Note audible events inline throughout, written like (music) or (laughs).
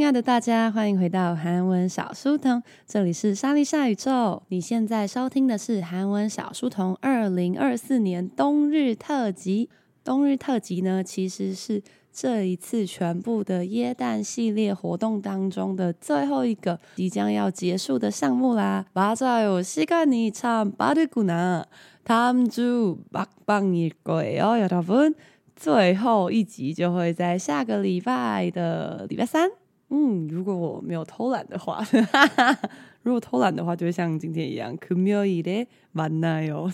亲爱的大家，欢迎回到韩文小书童，这里是莎莉莎宇宙。你现在收听的是韩文小书童二零二四年冬日特辑。冬日特辑呢，其实是这一次全部的耶诞系列活动当中的最后一个即将要结束的项目啦。맞아요，시간이참빠르구나。다음주막방일거예요여러분。最后一集就会在下个礼拜的礼拜三。 嗯，如果我没有偷懒的话，哈哈，如果偷懒的话，就会像今天一样。금요일에만나요。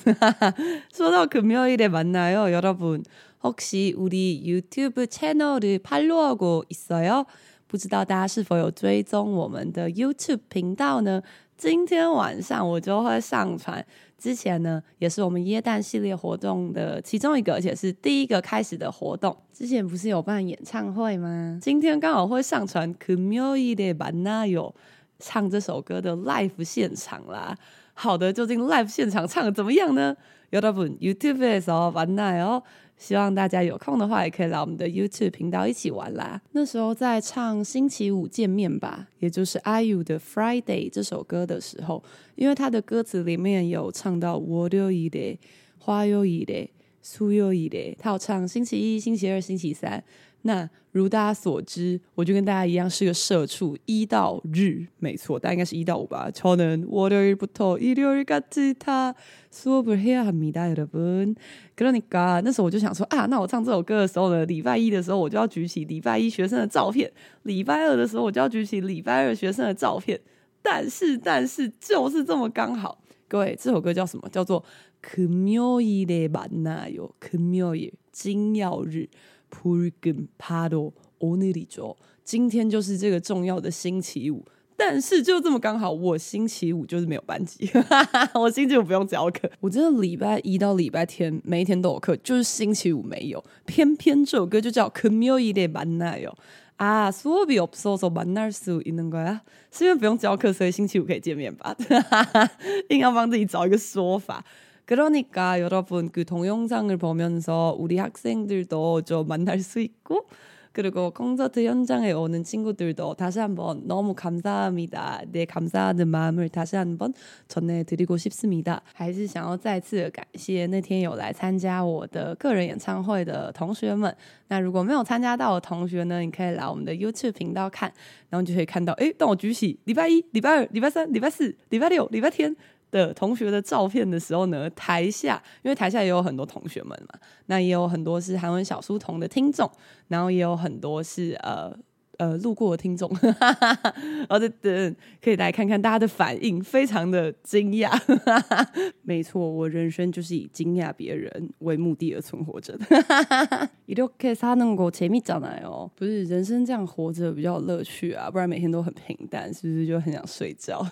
说到금요일에만나요여러분 혹시우리 YouTube 채널을팔로우하고있어요？不知道大家是否有追踪我们的 YouTube 频道呢？今天晚上我就会上传。 之前呢，也是我们耶诞系列活动的其中一个，而且是第一个开始的活动。之前不是有办演唱会吗？今天刚好会上传《금요일에만나요》唱这首歌的 live 现场啦。好的，究竟 live 现场唱的怎么样呢？여러분 YouTube에서 만나요。 希望大家有空的话，也可以来我们的 YouTube 频道一起玩啦。那时候在唱《星期五见面吧》，也就是 IU 的《Friday》这首歌的时候，因为他的歌词里面有唱到 “What 花又 you、“Why you。일에수요일에，他有唱星期一、星期二、星期三。那如大家所知，我就跟大家一样是个社畜，一到日，没错，大概应该是一到五吧。저는월요일부터일요일까지다수업을해야합니다여러분그러니까那时候我就想说啊，那我唱这首歌的时候呢，礼拜一的时候我就要举起礼拜一学生的照片，礼拜二的时候我就要举起礼拜二学生的照片。但是，但是就是这么刚好，各位，这首歌叫什么？叫做 금요일에만나요금요일金曜日。불금바로오늘이죠。今天就是这个重要的星期五，但是就这么刚好，我星期五就是没有班级，(laughs) 我星期五不用教课。我真的礼拜一到礼拜天每一天都有课，就是星期五没有。偏偏这首歌就叫금요일에만나요啊，수업이없어서만날수있는거야？是因为不用教课，所以星期五可以见面吧？(laughs) 硬要帮自己找一个说法。 그러니까여러분그동영상을보면서우리학생들도좀만날수있고그리고콘서트현장에오는친구들도다시한번너무감사합니다네감사하는마음을다시한번전해드리고싶습니다还是想要再次的感谢那天有来参加我的个人演唱会的同学们。那如果没有参加到的同学呢，你可以来我们的 YouTube 频道看，然后你就可以看到，诶，当我举起礼拜一、礼拜二、礼拜三、礼拜四、礼拜六、礼拜天。 的同学的照片的时候呢，台下因为台下也有很多同学们嘛，那也有很多是韩文小书童的听众，然后也有很多是呃。呃，路过的听众，(laughs) 然后等可以来看看大家的反应，非常的惊讶。(laughs) 没错，我人生就是以惊讶别人为目的而存活着的。이렇게사는거재밌잖아요，不是人生这样活着比较有乐趣啊，不然每天都很平淡，是不是就很想睡觉？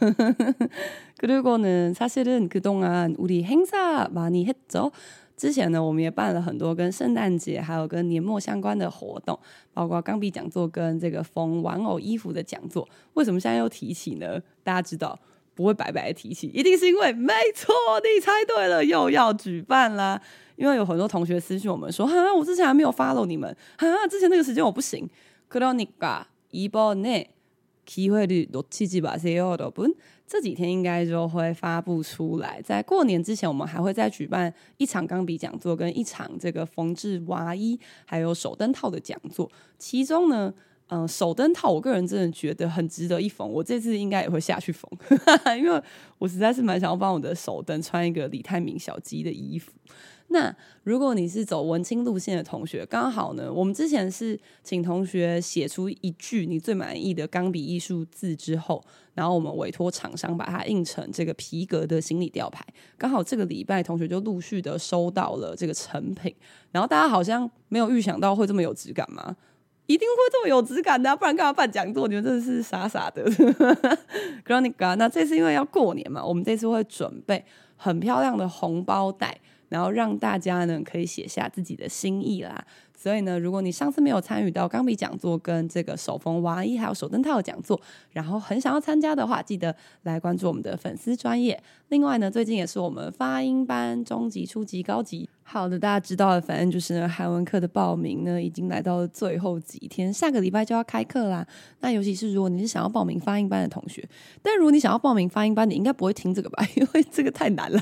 그리고는사실은그동안우리행사많이했죠 之前呢，我们也办了很多跟圣诞节还有跟年末相关的活动，包括钢笔讲座跟这个缝玩偶衣服的讲座。为什么现在又提起呢？大家知道不会白白的提起，一定是因为没错，你猜对了，又要举办啦。因为有很多同学私信我们说，哈，我之前还没有 follow 你们，哈，之前那个时间我不行。그러니까이번에기회를놓치지마세요여러분 这几天应该就会发布出来。在过年之前，我们还会再举办一场钢笔讲座，跟一场这个缝制娃衣还有手灯套的讲座。其中呢，嗯、手灯套，我个人真的觉得很值得一缝。我这次应该也会下去缝，(laughs) 因为我实在是蛮想要帮我的手灯穿一个李泰明小鸡的衣服。那如果你是走文青路线的同学，刚好呢，我们之前是请同学写出一句你最满意的钢笔艺术字之后，然后我们委托厂商把它印成这个皮革的行李吊牌。刚好这个礼拜同学就陆续的收到了这个成品，然后大家好像没有预想到会这么有质感吗？一定会这么有质感的，不然干嘛办讲座？你们真的是傻傻的。(laughs) Gronica，那这次因为要过年嘛，我们这次会准备很漂亮的红包袋。然后让大家呢可以写下自己的心意啦，所以呢，如果你上次没有参与到钢笔讲座跟这个手缝娃衣还有手灯套的讲座，然后很想要参加的话，记得来关注我们的粉丝专业。另外呢，最近也是我们发音班中级、初级、高级。好的，大家知道的，反正就是，韩文课的报名呢，已经来到了最后几天，下个礼拜就要开课啦。那尤其是如果你是想要报名发音班的同学，但如果你想要报名发音班，你应该不会听这个吧？因为这个太难了。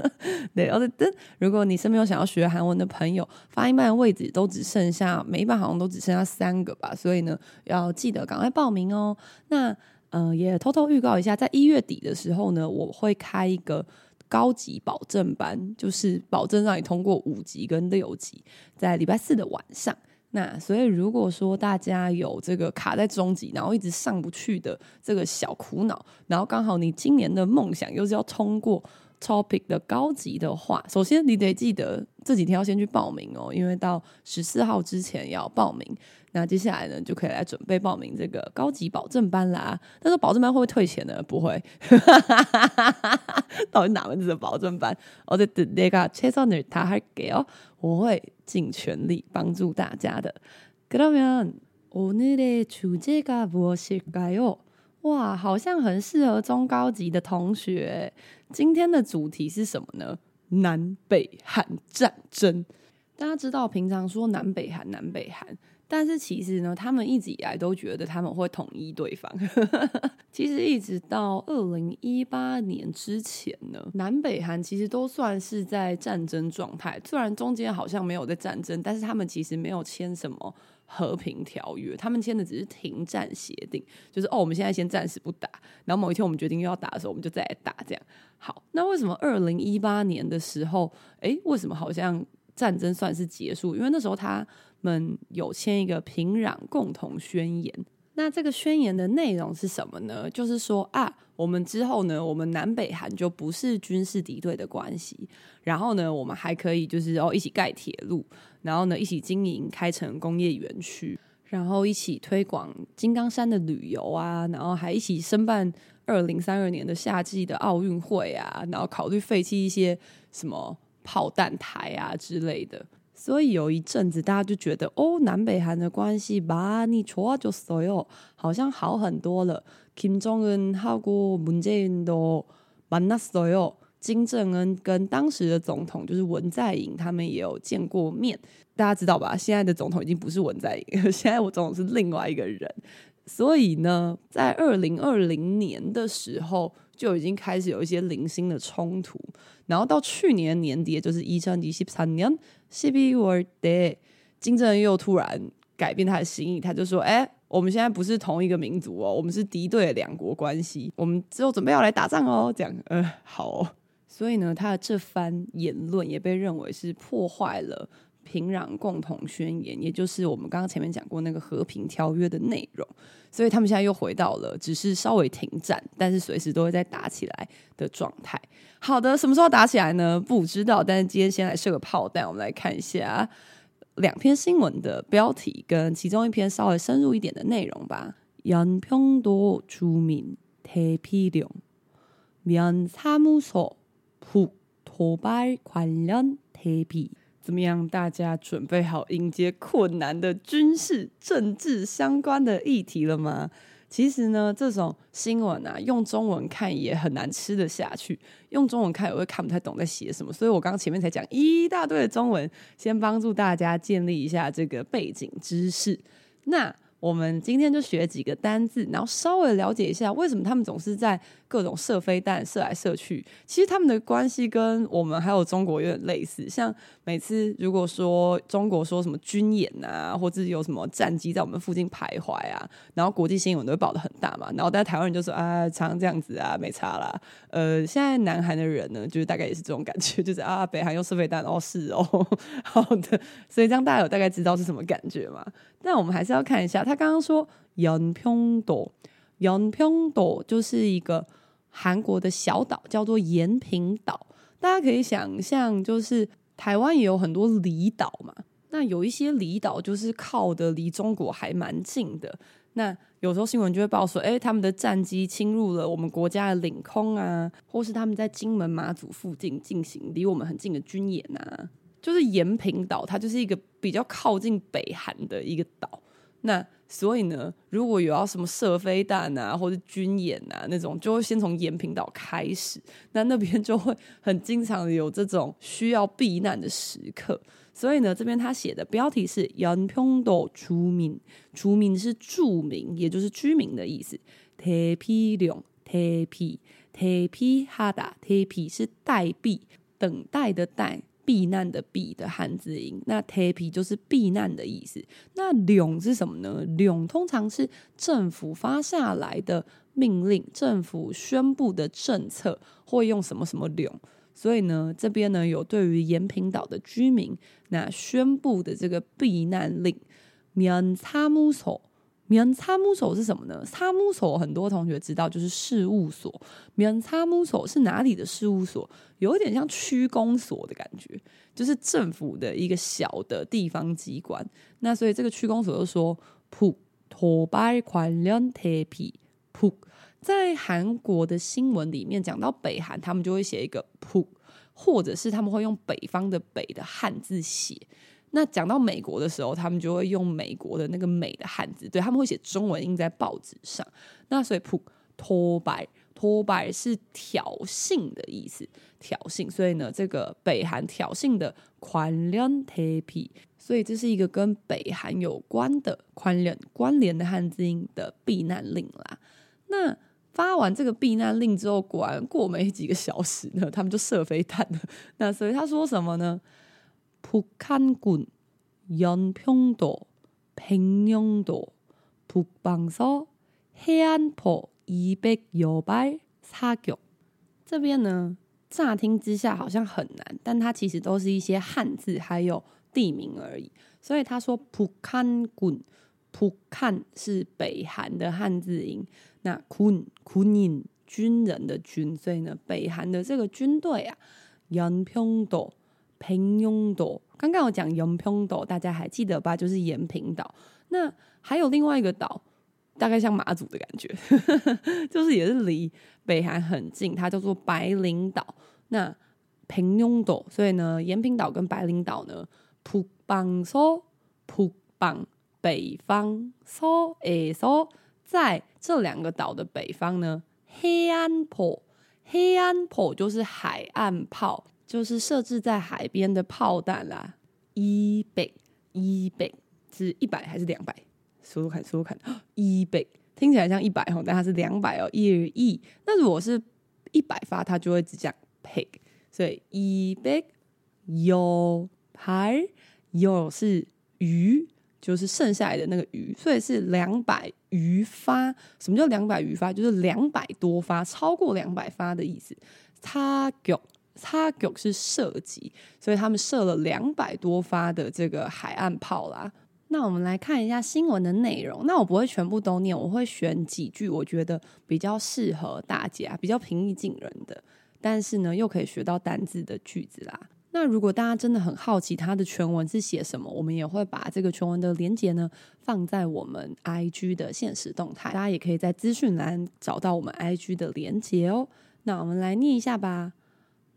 (laughs) 对，而且，如果你身边有想要学韩文的朋友，发音班的位置都只剩下每一班好像都只剩下三个吧，所以呢，要记得赶快报名哦。那呃，也偷偷预告一下，在一月底的时候呢，我会开一个。高级保证班就是保证让你通过五级跟六级，在礼拜四的晚上。那所以如果说大家有这个卡在中级，然后一直上不去的这个小苦恼，然后刚好你今年的梦想又是要通过 Topic 的高级的话，首先你得记得这几天要先去报名哦，因为到十四号之前要报名。那接下来呢，就可以来准备报名这个高级保证班啦。但是保证班会不会退钱呢？不会。(laughs) 到底哪门子的保证班？我在等那个최선을다할게요。我会尽全力帮助大家的。그러면오늘의주제가무엇일까요？哇，好像很适合中高级的同学。今天的主题是什么呢？ 南北韩战争。大家知道，平常说南北韩，南北韩。但是其实呢，他们一直以来都觉得他们会统一对方。(laughs) 其实一直到二零一八年之前呢，南北韩其实都算是在战争状态。虽然中间好像没有在战争，但是他们其实没有签什么和平条约，他们签的只是停战协定，就是哦，我们现在先暂时不打，然后某一天我们决定又要打的时候，我们就再来打。这样好，那为什么二零一八年的时候，诶，为什么好像战争算是结束？因为那时候他。们有签一个平壤共同宣言，那这个宣言的内容是什么呢？就是说啊，我们之后呢，我们南北韩就不是军事敌对的关系，然后呢，我们还可以就是哦一起盖铁路，然后呢一起经营开成工业园区，然后一起推广金刚山的旅游啊，然后还一起申办二零三二年的夏季的奥运会啊，然后考虑废弃一些什么炮弹台啊之类的。所以有一阵子，大家就觉得哦，南北韩的关系吧，你错就所有好像好很多了。金正恩하고문재인도만났어요。金正恩跟当时的总统就是文在寅，他们也有见过面。 大家知道吧？现在的总统已经不是文在寅，(laughs) 现在我总统是另外一个人。所以呢，在二零二零年的时候，就已经开始有一些零星的冲突。然后到去年年底，就是一千二十三年十一月底，金正恩又突然改变他的心意，他就说：“哎，我们现在不是同一个民族哦，我们是敌对的两国关系，我们之后准备要来打仗哦。”这样，呃，好哦。所以呢，他的这番言论也被认为是破坏了平壤共同宣言，也就是我们刚刚前面讲过那个和平条约的内容。所以他们现在又回到了只是稍微停战，但是随时都会再打起来的状态。好的，什么时候打起来呢？不知道。但是今天先来设个炮弹，我们来看一下两篇新闻的标题跟其中一篇稍微深入一点的内容吧。연평도주민대피령면사무소북도발관련대비 怎么样？大家准备好迎接困难的军事、政治相关的议题了吗？其实呢，这种新闻啊，用中文看也很难吃得下去，用中文看也会看不太懂在写什么。所以我刚刚前面才讲一大堆的中文，先帮助大家建立一下这个背景知识。那我们今天就学几个单字，然后稍微了解一下为什么他们总是在各种射飞弹射来射去。其实他们的关系跟我们还有中国有点类似，像每次如果说中国说什么军演啊，或者有什么战机在我们附近徘徊啊，然后国际新闻都会报得很大嘛。然后大家台湾人就说啊，常常这样子啊，没差啦。呃，现在南韩的人呢，就是大概也是这种感觉，(laughs) 就是啊，北韩用射飞弹，哦，是哦，好的。所以这样大家有大概知道是什么感觉嘛？但我们还是要看一下，他刚刚说延平岛，延平岛就是一个韩国的小岛，叫做延平岛。大家可以想象，就是台湾也有很多离岛嘛，那有一些离岛就是靠的离中国还蛮近的。那有时候新闻就会报说，哎，他们的战机侵入了我们国家的领空啊，或是他们在金门马祖附近进行离我们很近的军演啊。就是延平岛，它就是一个比较靠近北韩的一个岛。那所以呢，如果有要什么射飞弹啊，或者军演啊那种，就会先从延平岛开始。那那边就会很经常有这种需要避难的时刻。所以呢，这边他写的标题是“延平岛出名”，出名是著名，也就是居民的意思。铁皮两铁皮铁皮哈达铁皮是代币，等待的待。避难的避的汉字音，那태피就是避难的意思。那령是什么呢？령通常是政府发下来的命令，政府宣布的政策会用什么什么령。所以呢，这边呢有对于延坪岛的居民，那宣布的这个避难令，면사무소。 免查木所是什么呢？查木所很多同学知道就是事务所，免查木所是哪里的事务所？有一点像区公所的感觉，就是政府的一个小的地方机关。那所以这个区公所就说普托拜宽廉贴皮普，在韩国的新闻里面讲到北韩，他们就会写一个普，或者是他们会用北方的北的汉字写。那讲到美国的时候，他们就会用美国的那个“美”的汉字，对他们会写中文印在报纸上。那所以普托白托白是挑衅的意思，挑衅。所以呢，这个北韩挑衅的宽련테 피， 所以这是一个跟北韩有关的宽련关联的汉字音的避难令啦。那发完这个避难令之后，果然过没几个小时呢，他们就射飞弹了。那所以他说什么呢？북한군연평도백령도북방서해안포이백여발사격。这边呢，乍听之下好像很难，但它其实都是一些汉字还有地名而已。所以他说북한 군， 북한是北韩的汉字音，那군군인军人的军，所以呢，北韩的这个军队啊，연평도 平庸岛，刚刚有讲延坪岛，大家还记得吧？就是延坪岛。那还有另外一个岛，大概像马祖的感觉，(laughs) 就是也是离北韩很近，它叫做白领岛。那平庸岛，所以呢，延坪岛跟白领岛呢，북방서 북방北方서에서在这两个岛的北方呢，해안포해안포就是海岸炮。 就是设置在海边的炮弹啦，一百一百是一百还是两百？说说看，说说看，一百听起来像一百哦，但它是两百哦，一亿。那如果是一百发，它就会只讲 pig，所以一百有牌有是鱼，就是剩下来的那个鱼，所以是两百余发。什么叫两百余发？就是两百多发，超过两百发的意思。它有。他就是射击，所以他们射了两百多发的这个海岸炮啦。那我们来看一下新闻的内容。那我不会全部都念，我会选几句我觉得比较适合大家、比较平易近人的，但是呢又可以学到单字的句子啦。那如果大家真的很好奇它的全文是写什么，我们也会把这个全文的连结呢放在我们 IG 的现实动态，大家也可以在资讯栏找到我们 IG 的连结哦。那我们来念一下吧。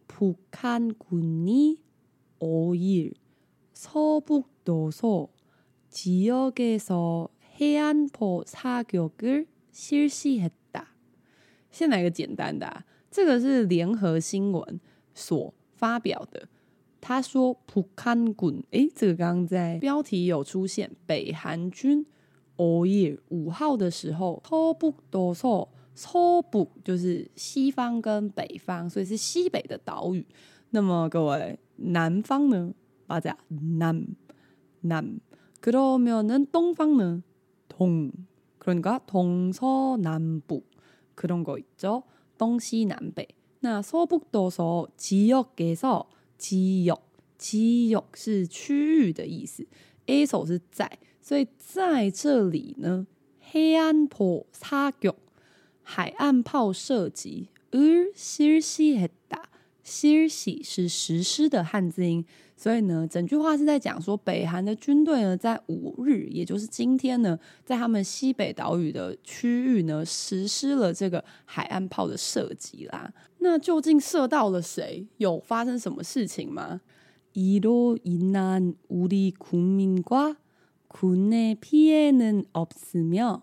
북한군이5일서북도서지역에서해안포사격을실시했다。先来个简单的啊，这个是联合新闻所发表的。他说북한군，诶，这个刚刚在标题有出现，北韩军5일五号的时候서북도서 서북就是西方跟北方，所以是西北的岛屿。那么各位南方呢？大家南南，그러면은东方呢？东，그러니까동서남북그런거있죠东西南北。那서북도서지역에서지역 지역是区域的意思。A 手是在，所以在这里呢，해안포사격。 海岸炮射击，而실시했다，실시是实施的汉字音，所以呢，整句话是在讲说，北韩的军队呢，在五日，也就是今天呢，在他们西北岛屿的区域呢，实施了这个海岸炮的射击啦。那究竟射到了谁？有发生什么事情吗？ 이로 인한 우리 국민과 군의 피해는 없으며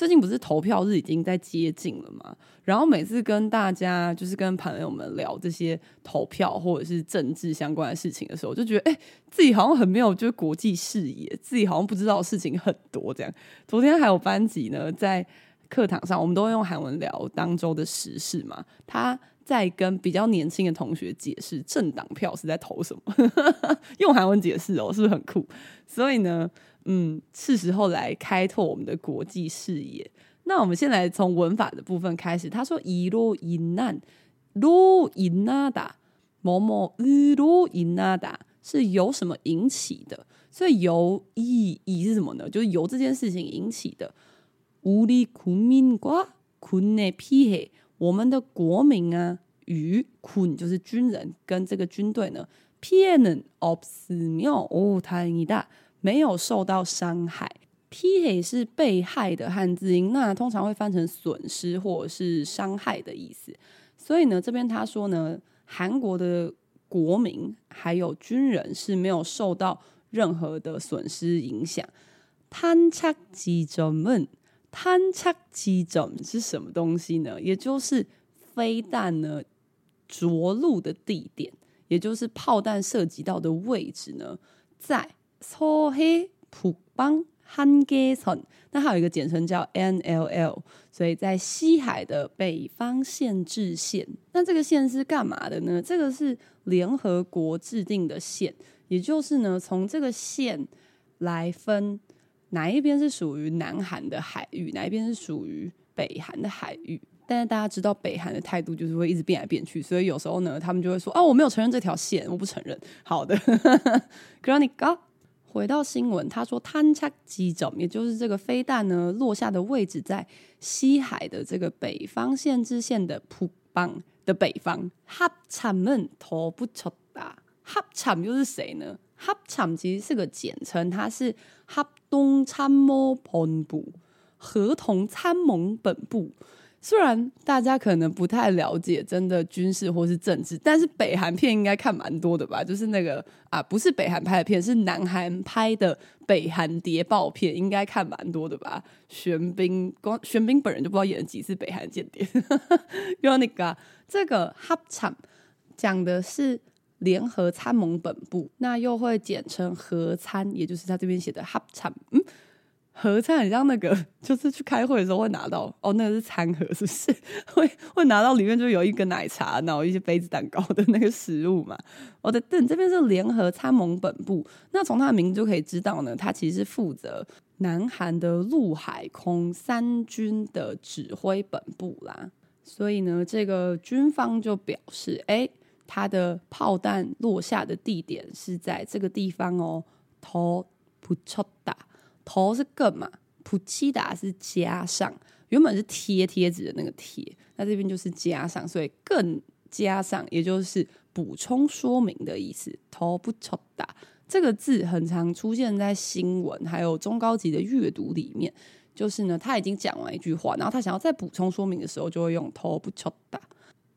最近不是投票日已经在接近了吗？然后每次跟大家就是跟朋友们聊这些投票或者是政治相关的事情的时候，就觉得哎、自己好像很没有就是国际视野，自己好像不知道事情很多这样。昨天还有班级呢，在课堂上，我们都会用韩文聊当周的时事嘛，他。在跟比较年轻的同学解释政党票是在投什么，(laughs) 用韩文解释哦，是不是很酷？所以呢，嗯，是时候来开拓我们的国际视野。那我们先来从文法的部分开始。他说이로인한로인하다某某으로인하다是由什么引起的？所以由이 이是什么呢？就是由这件事情引起的。우리국민과군의피해我们的国民啊，与군就是军人跟这个军队呢，피해는없으며哦，다행이다， 没有受到伤害。피해是被害的汉字音，那通常会翻成损失或者是伤害的意思。所以呢，这边他说呢，韩国的国民还有军人是没有受到任何的损失影响。탄착지점은探测基准是什么东西呢？也就是飞弹呢着陆的地点，也就是炮弹射击到的位置呢，在 서해북방한계선。那还有一个简称叫 NLL，所以在西海的北方限制线。那这个线是干嘛的呢？这个是联合国制定的线，也就是呢，从这个线来分。哪一边是属于南韩的海域，哪一边是属于北韩的海域？但是大家知道北韩的态度就是会一直变来变去，所以有时候呢，他们就会说：“哦，我没有承认这条线，我不承认。”好的，그러니까 (laughs) 回到新闻，他说探测机种，也就是这个飞弹呢，落下的位置在西海的这个北方县知县的普邦的北方。哈产们头不错的，哈产又是谁呢？哈产其实是个简称，它是哈东参谋本部，合同参谋本部。虽然大家可能不太了解真的军事或是政治但是北韩片应该看蛮多的吧？就是那个啊不是北韩拍的片是南韩拍的北韩谍报片应该看蛮多的吧？玄彬光玄彬本人就不知道演了几次北韩间谍。哈哈哈用那个这个哈厂讲的是联合参谋本部那又会简称合参也就是他这边写的哈厂嗯合参很像那个，(laughs) 就是去开会的时候会拿到哦，那个是餐盒，是不是？(laughs) 会会拿到里面就有一个奶茶，然后一些杯子蛋糕的那个食物嘛。哦，对，对，这边是联合参谋本部。那从他的名字就可以知道呢，他其实是负责南韩的陆海空三军的指挥本部啦。所以呢，这个军方就表示，哎。它的炮弹落下的地点是在这个地方哦。头不错打，头是更嘛，普吉打是加上，原本是贴贴纸的那个贴，那这边就是加上，所以更加上，也就是补充说明的意思。头不错打这个字很常出现在新闻还有中高级的阅读里面，就是呢，他已经讲完一句话，然后他想要再补充说明的时候，就会用头不错打。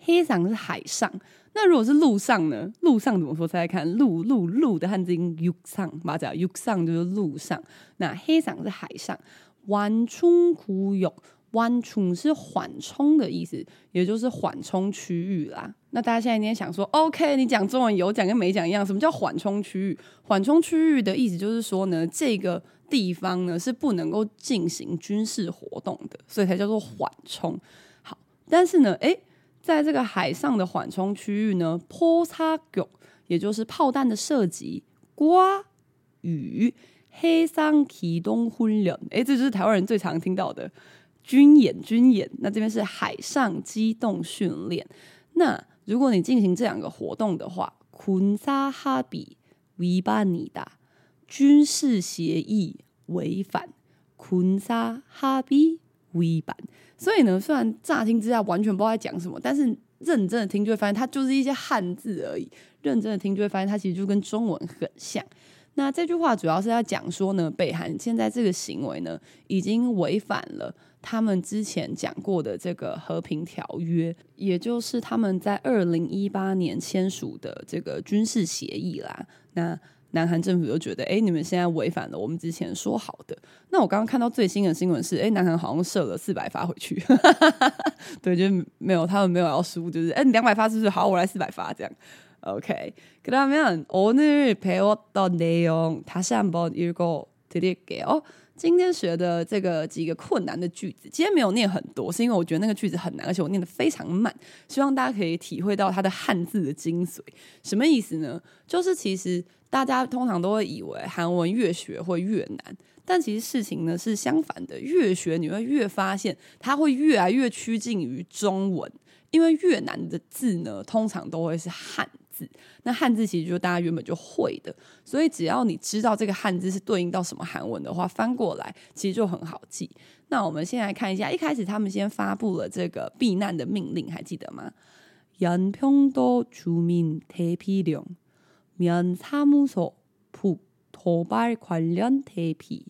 黑伞是海上。那如果是路上呢？路上怎么说再来看？路路路的汉字音 uk 上马甲 uk 上就是路上。那黑伞是海上。one true ku yong one 是缓冲的意思也就是缓冲区域啦。那大家现在应该想说 ok 你讲中文有讲跟没讲一样什么叫缓冲区域？缓冲区域的意思就是说呢这个地方呢是不能够进行军事活动的所以才叫做缓冲。好但是呢诶在这个海上的缓冲区域呢，波擦狗，也就是炮弹的射击，刮雨，黑山启东昏人，哎，这就是台湾人最常听到的军演，军演。那这边是海上机动训练。那如果你进行这两个活动的话，昆沙哈比违反你的军事协议，违反昆沙哈比 위 반。 所以呢，虽然乍听之下完全不知道在讲什么，但是认真的听就会发现它就是一些汉字而已。认真的听就会发现它其实就跟中文很像。那这句话主要是要讲说呢，北韩现在这个行为呢，已经违反了他们之前讲过的这个和平条约，也就是他们在二零一八年签署的这个军事协议啦。那南韩政府就觉得，哎，你们现在违反了我们之前说好的。那我刚刚看到最新的新闻是，哎，南韩好像射了四百发回去，(laughs) 对，就没有他们没有要输，就是哎，两百发是不是？好，我来四百发这样。OK，그러면오늘배웠던내용다시한번읽어드릴게요。 今天学的这个几个困难的句子，今天没有念很多，是因为我觉得那个句子很难，而且我念得非常慢，希望大家可以体会到它的汉字的精髓。什么意思呢？就是其实大家通常都会以为韩文越学会越难，但其实事情呢是相反的，越学你会越发现它会越来越趋近于中文，因为越难的字呢通常都会是汉。那汉字其实就是大家原本就会的，所以只要你知道这个汉字是对应到什么韩文的话，翻过来其实就很好记。那我们先来看一下，一开始他们先发布了这个避难的命令，还记得吗？연평도주민대피령면사무소북도발관련대피。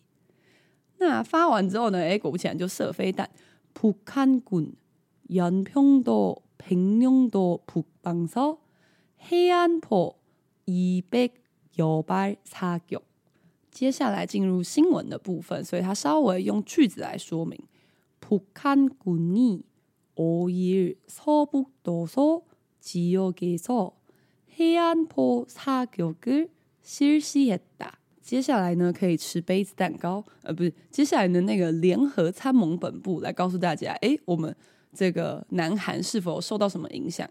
那发完之后呢？哎，果不其然就射飞弹。북한군연평도백령도북방서 黑安坡一百有百差九，接下来进入新闻的部分，所以他稍微用句子来说明。북한군이오일서북도서지역에서해안포사격을실시했다。接下来呢，可以吃杯子蛋糕，呃，不是，接下来的那个联合参谋本部来告诉大家，哎，我们这个南韩是否受到什么影响？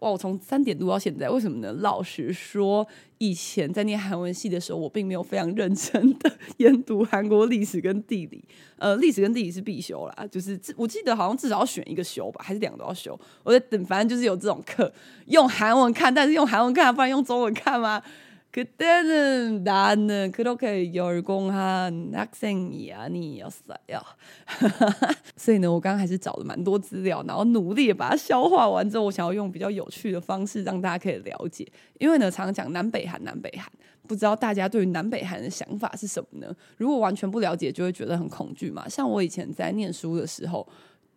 哇！我从三点录到现在，为什么呢？老实说，以前在念韩文系的时候，我并没有非常认真的 (laughs) 研读韩国历史跟地理。呃，历史跟地理是必修啦，就是我记得好像至少要选一个修吧，还是两个都要修？我在等，反正就是有这种课，用韩文看，但是用韩文看，不然用中文看吗？그때는나는그렇게열공한학생이아니었어요 (laughs) 所以呢，我刚刚还是找了蛮多资料，然后努力的把它消化完之后，我想要用比较有趣的方式让大家可以了解。因为呢，常常讲南北韩，南北韩，不知道大家对于南北韩的想法是什么呢？如果完全不了解，就会觉得很恐惧嘛。像我以前在念书的时候，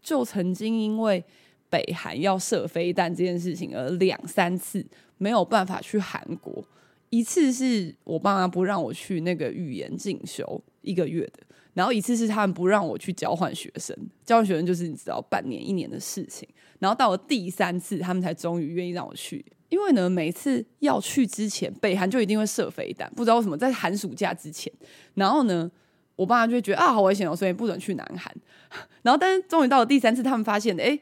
就曾经因为北韩要射飞弹这件事情而两三次没有办法去韩国。 一次是我爸妈不让我去那个语言进修一个月的，然后一次是他们不让我去交换学生，交换学生就是你知道半年一年的事情，然后到了第三次他们才终于愿意让我去，因为呢每次要去之前北韩就一定会射飞弹，不知道为什么在寒暑假之前，然后呢我爸妈就会觉得啊好危险哦，所以不准去南韩，(laughs) 然后但是终于到了第三次，他们发现诶。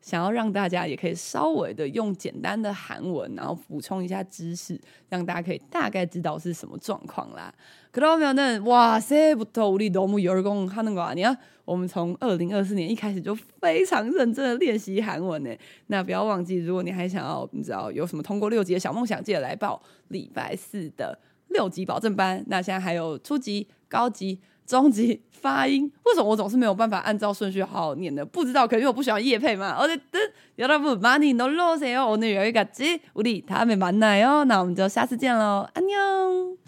想要让大家也可以稍微的用简单的韩文，然后补充一下知识，让大家可以大概知道是什么状况啦。그러면은와새해부터우리너무열공하는거아니야我们从二零二四年一开始就非常认真的练习韩文呢。那不要忘记，如果你还想要，你知道有什么通过六级的小梦想，记得来报礼拜四的六级保证班。那现在还有初级、高级。 中级发音，为什么我总是没有办法按照顺序好好念呢？不知道，可能因为我不喜欢业配嘛。어쨌든여러분많이놀러오세요오늘여기까지우리다음에만나요那我们就下次见喽，安妞。